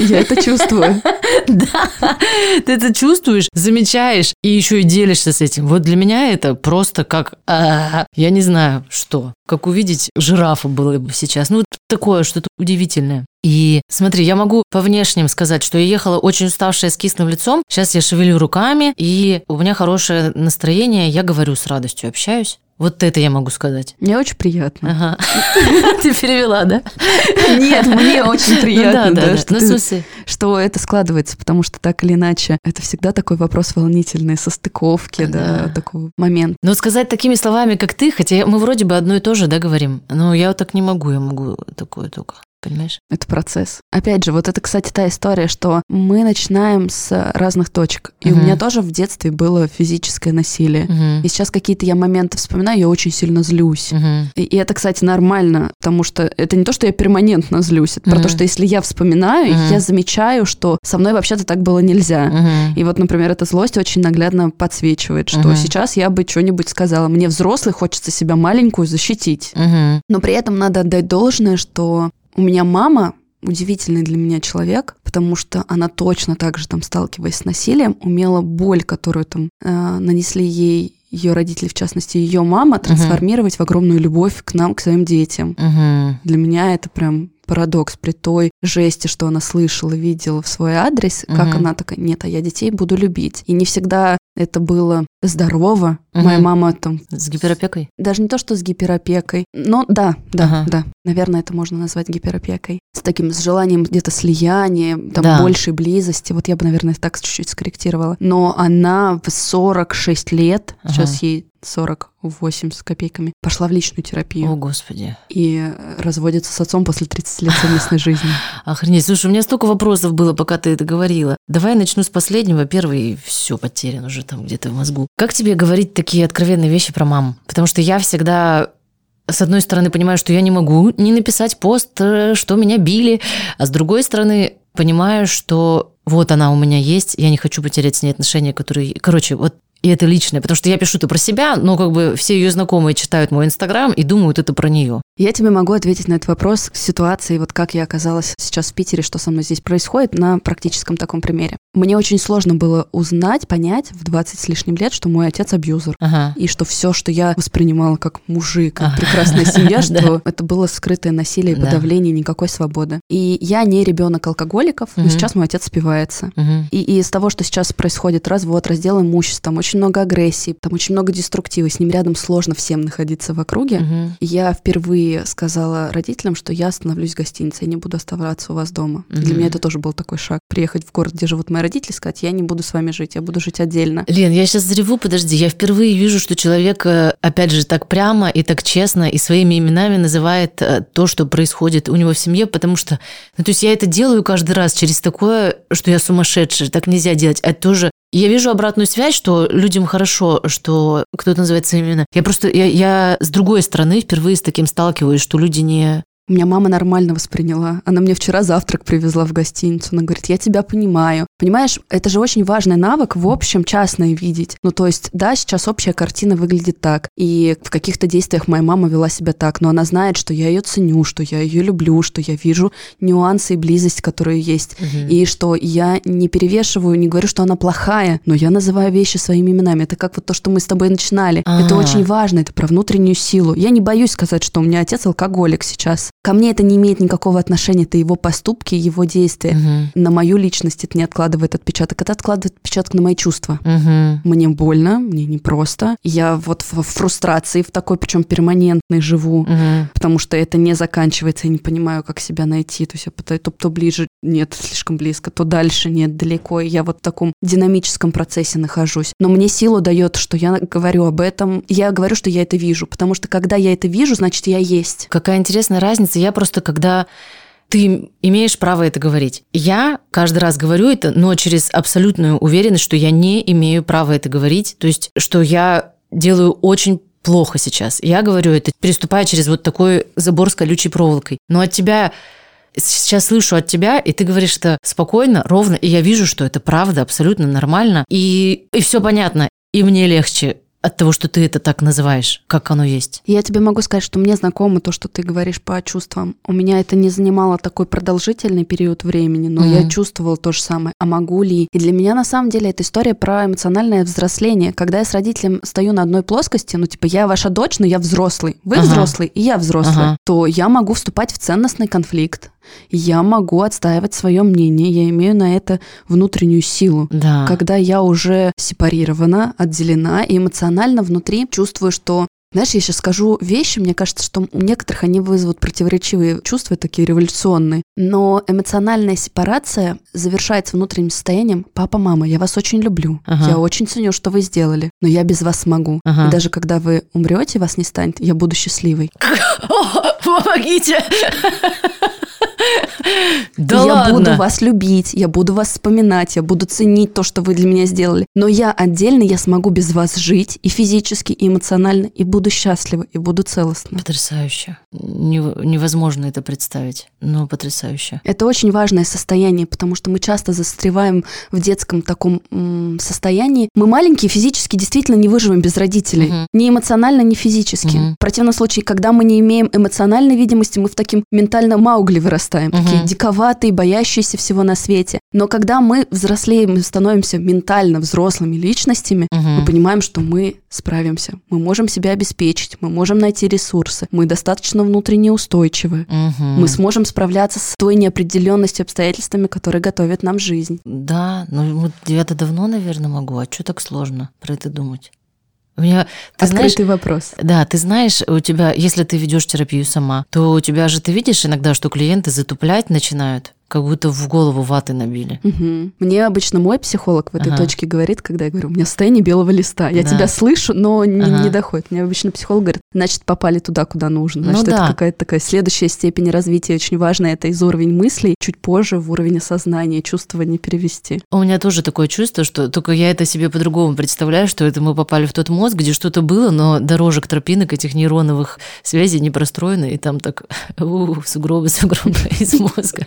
Я это чувствую. Да, ты это чувствуешь, замечаешь и еще и делишься с этим. Вот для меня это просто как, а, я не знаю, что. Как увидеть жирафа было бы сейчас. Ну, такое что-то удивительное. И смотри, я могу по внешним сказать, что я ехала очень уставшая с кислым лицом. Сейчас я шевелю руками, и у меня хорошее настроение. Я говорю с радостью, общаюсь. Вот это я могу сказать. Мне очень приятно. Ага. Ты перевела, да? Нет, мне очень приятно, Ну да, да, да, что Ну, ты- смысле, что это складывается, потому что так или иначе это всегда такой вопрос волнительный, состыковки, да, Да. такой момент. Но сказать такими словами, как ты, хотя мы вроде бы одно и то же, да, говорим, но я вот так не могу, я могу такое только, понимаешь? Это процесс. Опять же, вот это, кстати, та история, что мы начинаем с разных точек. И у Мгм. меня тоже в детстве было физическое насилие. Мгм. И сейчас какие-то я моменты вспоминаю, я очень сильно злюсь. Мгм. И, и это, кстати, нормально, потому что это не то, что я перманентно злюсь, это про Мгм. то, что если я вспоминаю, Мгм. я замечаю, что со мной вообще-то так было нельзя. Мгм. И вот, например, эта злость очень наглядно подсвечивает, что Мгм. сейчас я бы что-нибудь сказала. Мне взрослый хочется себя маленькую защитить. Мгм. Но при этом надо отдать должное, что у меня мама удивительный для меня человек, потому что она точно так же, там, сталкиваясь с насилием, умела боль, которую там э, нанесли ей ее родители, в частности, ее мама, трансформировать в огромную любовь к нам, к своим детям. Мгм. Для меня это прям парадокс при той жести, что она слышала, видела в свой адрес, как Мгм. она такая, нет, а я детей буду любить. И не всегда это было здорово. Мгм. Моя мама там С гиперопекой? даже не то, что с гиперопекой, но да, да, Ага. да, наверное, это можно назвать гиперопекой. С таким, с желанием где-то слияния, там, Да. большей близости. Вот я бы, наверное, так чуть-чуть скорректировала. Но она в 46 лет, Ага. сейчас ей 48 с копейками, пошла в личную терапию О, господи. и э, разводится с отцом после 30 лет совместной жизни. Охренеть. Слушай, у меня столько вопросов было, пока ты это говорила. Давай я начну с последнего. Первый все потерян уже там где-то в мозгу. Как тебе говорить такие откровенные вещи про маму? Потому что я всегда с одной стороны, понимаю, что я не могу не написать пост, э, что меня били, а с другой стороны, понимаю, что вот она у меня есть, я не хочу потерять с ней отношения, которые... Короче, вот и это личное, потому что я пишу это про себя, но как бы все ее знакомые читают мой инстаграм и думают это про нее. Я тебе могу ответить на этот вопрос с ситуацией, вот как я оказалась сейчас в Питере, что со мной здесь происходит, на практическом таком примере. Мне очень сложно было узнать, понять в 20 с лишним лет, что мой отец абьюзер. Ага. И что все, что я воспринимала как мужик, как Ага. прекрасная семья, что это было скрытое насилие, Да. подавление, никакой свободы. И я не ребенок алкоголиков, но сейчас мой отец спивается. И, и из того, что сейчас происходит, развод, раздел имущества, там очень много агрессии, там очень много деструктива, с ним рядом сложно всем находиться в округе. Мгм. Я впервые сказала родителям, что я остановлюсь в гостинице, я не буду оставаться у вас дома. Для Мгм. меня это тоже был такой шаг. Приехать в город, где живут мои родители, сказать, я не буду с вами жить, я буду жить отдельно. Лен, я сейчас зареву, подожди. Я впервые вижу, что человек, э, опять же, так прямо и так честно и своими именами называет э, то, что происходит у него в семье, потому что, ну, то есть я это делаю каждый раз через такое, что я сумасшедшая, так нельзя делать. А тоже я вижу обратную связь, что людям хорошо, что кто-то называет именами. Я просто, я, я с другой стороны впервые с таким сталкиваюсь, что люди не... У меня мама нормально восприняла. Она мне вчера завтрак привезла в гостиницу. Она говорит, я тебя понимаю. Понимаешь, это же очень важный навык в общем частное видеть. Ну, то есть, да, сейчас общая картина выглядит так. И в каких-то действиях моя мама вела себя так. Но она знает, что я ее ценю, что я ее люблю, что я вижу нюансы и близость, которые есть. И что я не перевешиваю, не говорю, что она плохая, но я называю вещи своими именами. Это как вот то, что мы с тобой начинали. Это А. очень важно, это про внутреннюю силу. Я не боюсь сказать, что у меня отец алкоголик сейчас. Ко мне это не имеет никакого отношения, это его поступки, его действия. Мгм. На мою личность это не откладывает отпечаток, это откладывает отпечаток на мои чувства. Мгм. Мне больно, мне непросто. Я вот в фрустрации в такой, причем перманентной живу Мгм. потому что это не заканчивается, я не понимаю, как себя найти. То есть я пытаюсь то, то ближе, нет, слишком близко, то дальше, нет, далеко. И я вот в таком динамическом процессе нахожусь. Но мне силу дает, что я говорю об этом. Я говорю, что я это вижу, потому что когда я это вижу, значит, я есть. Какая интересная разница. Я просто, когда ты имеешь право это говорить. Я каждый раз говорю это, но через абсолютную уверенность, что я не имею права это говорить. То есть, что я делаю очень плохо сейчас. Я говорю это, переступая через вот такой забор с колючей проволокой. Но от тебя сейчас слышу от тебя, и ты говоришь это спокойно, ровно, и я вижу, что это правда, абсолютно нормально, и, и все понятно, и мне легче от того, что ты это так называешь, как оно есть. Я тебе могу сказать, что мне знакомо то, что ты говоришь по чувствам. У меня это не занимало такой продолжительный период времени, но Мгм. я чувствовала то же самое. А могу ли? И для меня на самом деле это история про эмоциональное взросление. Когда я с родителем стою на одной плоскости, ну типа я ваша дочь, но я взрослый, вы Ага. взрослый, и я взрослый, Ага. то я могу вступать в ценностный конфликт. Я могу отстаивать свое мнение, я имею на это внутреннюю силу Да. когда я уже сепарирована, отделена, и эмоционально внутри чувствую, что знаешь, я сейчас скажу вещи, мне кажется, что у некоторых они вызовут противоречивые чувства, такие революционные. Но эмоциональная сепарация завершается внутренним состоянием «Папа, мама, я вас очень люблю, Ага. я очень ценю, что вы сделали, но я без вас смогу. Ага. И даже когда вы умрете, вас не станет, я буду счастливой. Помогите! Да я ладно. буду вас любить, я буду вас вспоминать, я буду ценить то, что вы для меня сделали. Но я отдельно, я смогу без вас жить и физически, и эмоционально, и буду счастлива, и буду целостна. Потрясающе. Нев- Невозможно это представить, но потрясающе. Это очень важное состояние, потому что мы часто застреваем в детском таком м, состоянии. Мы маленькие, физически действительно не выживем без родителей. Мгм. Ни эмоционально, ни физически. Мгм. В противном случае, когда мы не имеем эмоциональной видимости, мы в таким ментально маугли вырастаем. Мгм. Такие такие диковатые, боящиеся всего на свете. Но когда мы взрослеем и становимся ментально взрослыми личностями, мы понимаем, что мы справимся. Мы можем себя обеспечить, мы можем найти ресурсы, мы достаточно внутренне устойчивы. Мы сможем справляться с той неопределенностью обстоятельствами, которые готовят нам жизнь. Да, ну вот я-то давно, наверное, могу. А что так сложно про это думать? У меня, ты Открытый знаешь, вопрос. да, ты знаешь, у тебя, если ты ведешь терапию сама, то у тебя же ты видишь иногда, что клиенты затуплять начинают, как будто в голову ваты набили. Мгм. Мне обычно мой психолог в этой Ага. точке говорит, когда я говорю, у меня состояние белого листа. Я Да. тебя слышу, но не, Ага. не доходит. Мне обычно психолог говорит, значит, попали туда, куда нужно. Ну Значит, это да. какая-то такая следующая степень развития. Очень важно это из уровня мыслей чуть позже в уровень осознания, чувствования перевести. У меня тоже такое чувство, что только я это себе по-другому представляю, что это мы попали в тот мозг, где что-то было, но дорожек тропинок этих нейроновых связей не простроены, и там так у, сугробы, сугробы из мозга.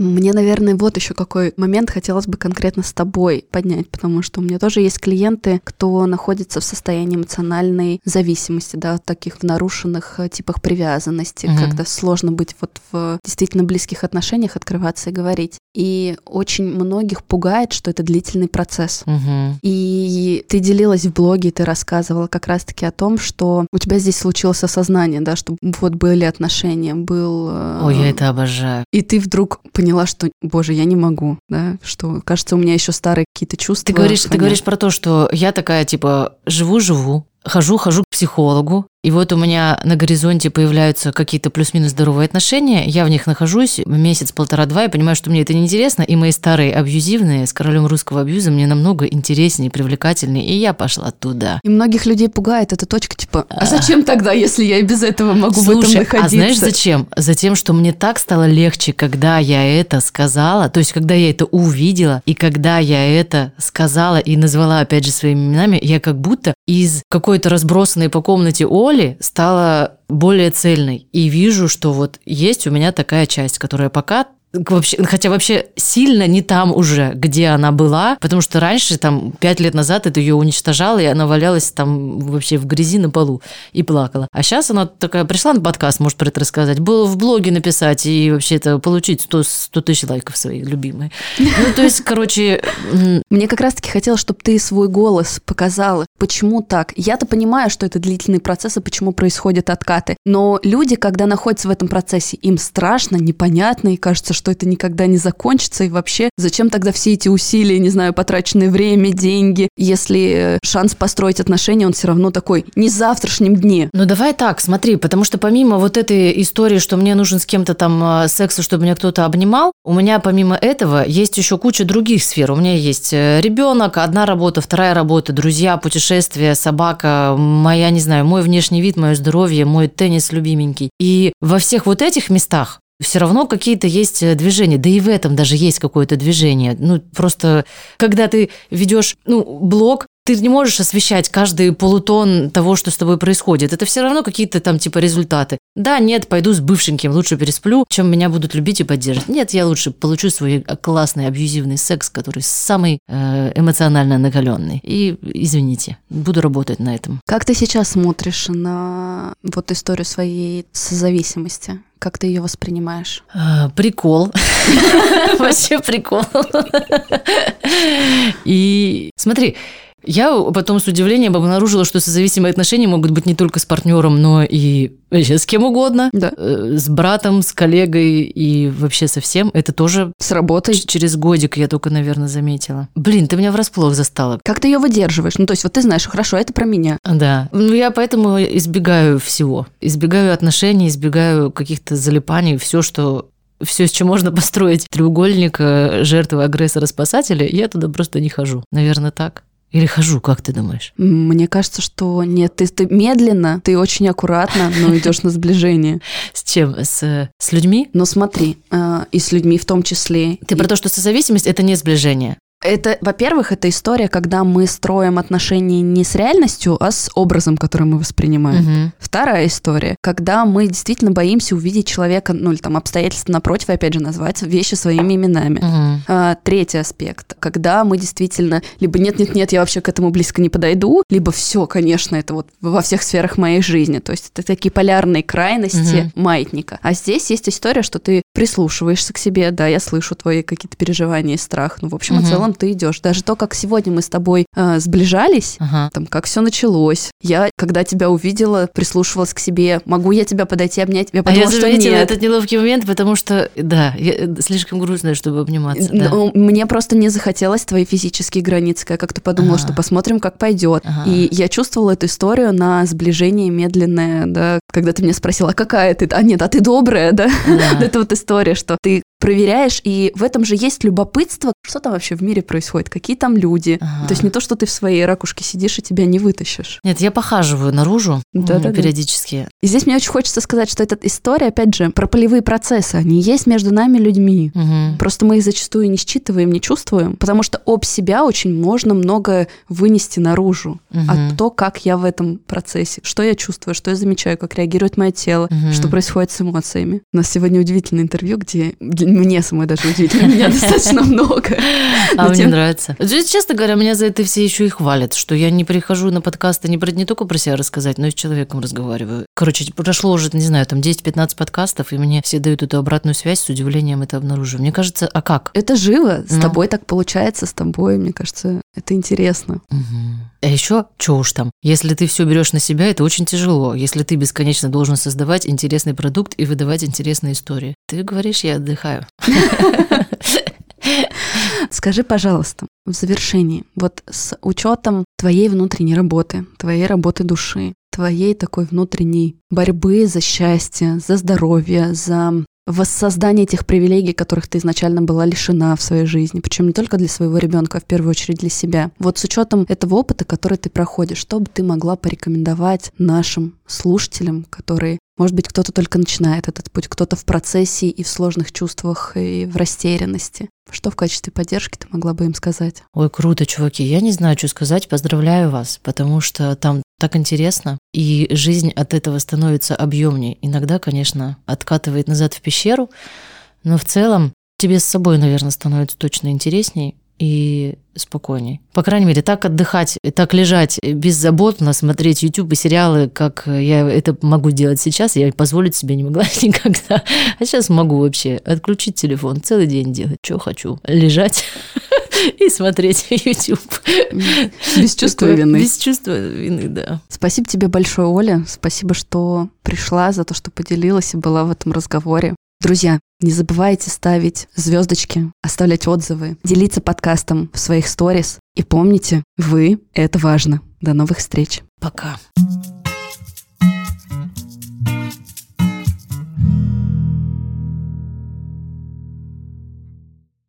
Мне, наверное, вот еще какой момент хотелось бы конкретно с тобой поднять, потому что у меня тоже есть клиенты, кто находится в состоянии эмоциональной зависимости, да, таких нарушенных э, типах привязанности, Мгм. когда сложно быть вот в действительно близких отношениях, открываться и говорить. И очень многих пугает, что это длительный процесс. Мгм. И ты делилась в блоге, ты рассказывала как раз-таки о том, что у тебя здесь случилось осознание, да, что вот были отношения, был... э, Ой, я это обожаю. и ты вдруг поняла, что, боже, я не могу, да, что, кажется, у меня еще старые какие-то чувства. Ты говоришь, ты говоришь про то, что я такая, типа, живу-живу, хожу-хожу к психологу, и вот у меня на горизонте появляются какие-то плюс-минус здоровые отношения, я в них нахожусь месяц, полтора-два, и понимаю, что мне это неинтересно, и мои старые абьюзивные с королем русского абьюза мне намного интереснее, привлекательнее, и я пошла туда. И многих людей пугает эта точка, типа, а зачем тогда, если я и без этого могу в этом Слушай, находиться? а знаешь зачем? Затем, что мне так стало легче, когда я это сказала, то есть когда я это увидела, и когда я это сказала и назвала опять же своими именами, я как будто из какой-то разбросанной по комнате Оли стала более цельной. И вижу, что вот есть у меня такая часть, которая пока Вообще, хотя вообще сильно не там уже, где она была, потому что раньше, там, пять лет назад это ее уничтожало, и она валялась там вообще в грязи на полу и плакала. А сейчас она такая пришла на подкаст, может про это рассказать, было в блоге написать и вообще это получить 100, 100 тысяч лайков свои любимые. Ну, то есть, короче, Мне как раз-таки хотелось, чтобы ты свой голос показала. Почему так? Я-то понимаю, что это длительный процесс и почему происходят откаты. Но люди, когда находятся в этом процессе, им страшно, непонятно, и кажется, что это никогда не закончится. И вообще, зачем тогда все эти усилия, не знаю, потраченное время, деньги, если э, шанс построить отношения, он все равно такой не завтрашнем дне. Ну давай так, смотри, потому что помимо вот этой истории, что мне нужен с кем-то там э, секса, чтобы меня кто-то обнимал, у меня помимо этого есть еще куча других сфер. У меня есть э, ребенок, одна работа, вторая работа, друзья, путешествия, собака, моя, не знаю, мой внешний вид, мое здоровье, мой теннис любименький. И во всех вот этих местах все равно какие-то есть э, движения, да и в этом даже есть какое-то движение. Ну, просто, когда ты ведешь, ну, блог, ты не можешь освещать каждый полутон того, что с тобой происходит. Это все равно какие-то там типа результаты. Да, нет, пойду с бывшеньким, лучше пересплю, чем меня будут любить и поддерживать. Нет, я лучше получу свой классный абьюзивный секс, который самый э, эмоционально накаленный. И, извините, буду работать на этом. Как ты сейчас смотришь на вот историю своей созависимости? Как ты ее воспринимаешь? А, Прикол. Вообще прикол. И смотри, я потом с удивлением обнаружила, что созависимые отношения могут быть не только с партнером, но и с кем угодно. Да. Э, С братом, с коллегой и вообще со всем. Это тоже С работой? через годик я только, наверное, заметила. Блин, ты меня врасплох застала. Как ты ее выдерживаешь? Ну, то есть, вот ты знаешь, хорошо, это про меня. Да. Ну, я поэтому избегаю всего. Избегаю отношений, избегаю каких-то залипаний, все, что все, с чем можно построить треугольник э, жертвы, агрессора, спасателя, я туда просто не хожу. Наверное, так. Или хожу, как ты думаешь? Мне кажется, что нет, ты, ты медленно, ты очень аккуратно, но идешь на сближение. С чем? С, э, с людьми? Но смотри, э, и с людьми в том числе. Ты И- про то, что созависимость – это не сближение. Это, во-первых, это история, когда мы строим отношения не с реальностью, а с образом, который мы воспринимаем. Мгм. Вторая история, когда мы действительно боимся увидеть человека, ну или там обстоятельства напротив, опять же назвать вещи своими именами. Мгм. А, третий аспект, когда мы действительно либо нет-нет-нет, я вообще к этому близко не подойду, либо все, конечно, это вот во всех сферах моей жизни. То есть это такие полярные крайности маятника. А здесь есть история, что ты прислушиваешься к себе, да, я слышу твои какие-то переживания и страх. Ну, в общем и Мгм. Целом ты идешь. Даже то, как сегодня мы с тобой а, сближались, Ага. там, как все началось. Я, когда тебя увидела, прислушивалась к себе. Могу я тебя подойти, обнять? Я А подумала, я что заметила нет. этот неловкий момент, потому что, да, я э, слишком грустная, чтобы обниматься. да. Ну, Мне просто не захотелось твои физические границы. Я как-то подумала, Ага. что посмотрим, как пойдет. Ага. И я чувствовала эту историю на сближение медленное, да, когда ты меня спросила, а какая ты? А нет, а ты добрая, да? Да. Это вот история, что ты проверяешь, и в этом же есть любопытство, что там вообще в мире происходит, какие там люди. Ага. То есть не то, что ты в своей ракушке сидишь и тебя не вытащишь. Нет, я похаживаю наружу м, Да-да-да. периодически. И здесь мне очень хочется сказать, что эта история, опять же, про полевые процессы. Они есть между нами людьми. Мгм. Просто мы их зачастую не считываем, не чувствуем, потому что об себя очень можно много вынести наружу. Мгм. А то, как я в этом процессе, что я чувствую, что я замечаю, как реагирует мое тело, Мгм. что происходит с эмоциями. У нас сегодня удивительное интервью, где мне самой даже удивительно, меня достаточно много. А мне нравится. Честно говоря, меня за это все еще и хвалят, что я не прихожу на подкасты не, не только про себя рассказать, но и с человеком разговариваю. Короче, прошло уже, не знаю, там 10-15 подкастов, и мне все дают эту обратную связь, с удивлением это обнаруживаю. Мне кажется, а как? Это живо, с Ну. тобой так получается, с тобой, мне кажется, это интересно. А еще, что уж там, если ты все берешь на себя, это очень тяжело. Если ты бесконечно должен создавать интересный продукт и выдавать интересные истории. Ты говоришь, я отдыхаю. Скажи, пожалуйста, в завершении, вот с учетом твоей внутренней работы, твоей работы души, твоей такой внутренней борьбы за счастье, за здоровье, за воссоздание тех привилегий, которых ты изначально была лишена в своей жизни, причем не только для своего ребенка, а в первую очередь для себя. Вот с учетом этого опыта, который ты проходишь, что бы ты могла порекомендовать нашим слушателям, которые, может быть, кто-то только начинает этот путь, кто-то в процессе и в сложных чувствах, и в растерянности. Что в качестве поддержки ты могла бы им сказать? Ой, круто, чуваки. Я не знаю, что сказать. Поздравляю вас, потому что там так интересно, и жизнь от этого становится объемнее. Иногда, конечно, откатывает назад в пещеру, но в целом тебе с собой, наверное, становится точно интересней и спокойней. По крайней мере, так отдыхать, так лежать беззаботно, смотреть YouTube и сериалы, как я это могу делать сейчас, я позволить себе не могла никогда. А сейчас могу вообще отключить телефон, целый день делать, что хочу. Лежать и смотреть YouTube. Без чувства Такое- вины. Без чувства вины, да. Спасибо тебе большое, Оля. Спасибо, что пришла, за то, что поделилась и была в этом разговоре. Друзья, не забывайте ставить звездочки, оставлять отзывы, делиться подкастом в своих сторис. И помните, вы — это важно. До новых встреч. Пока.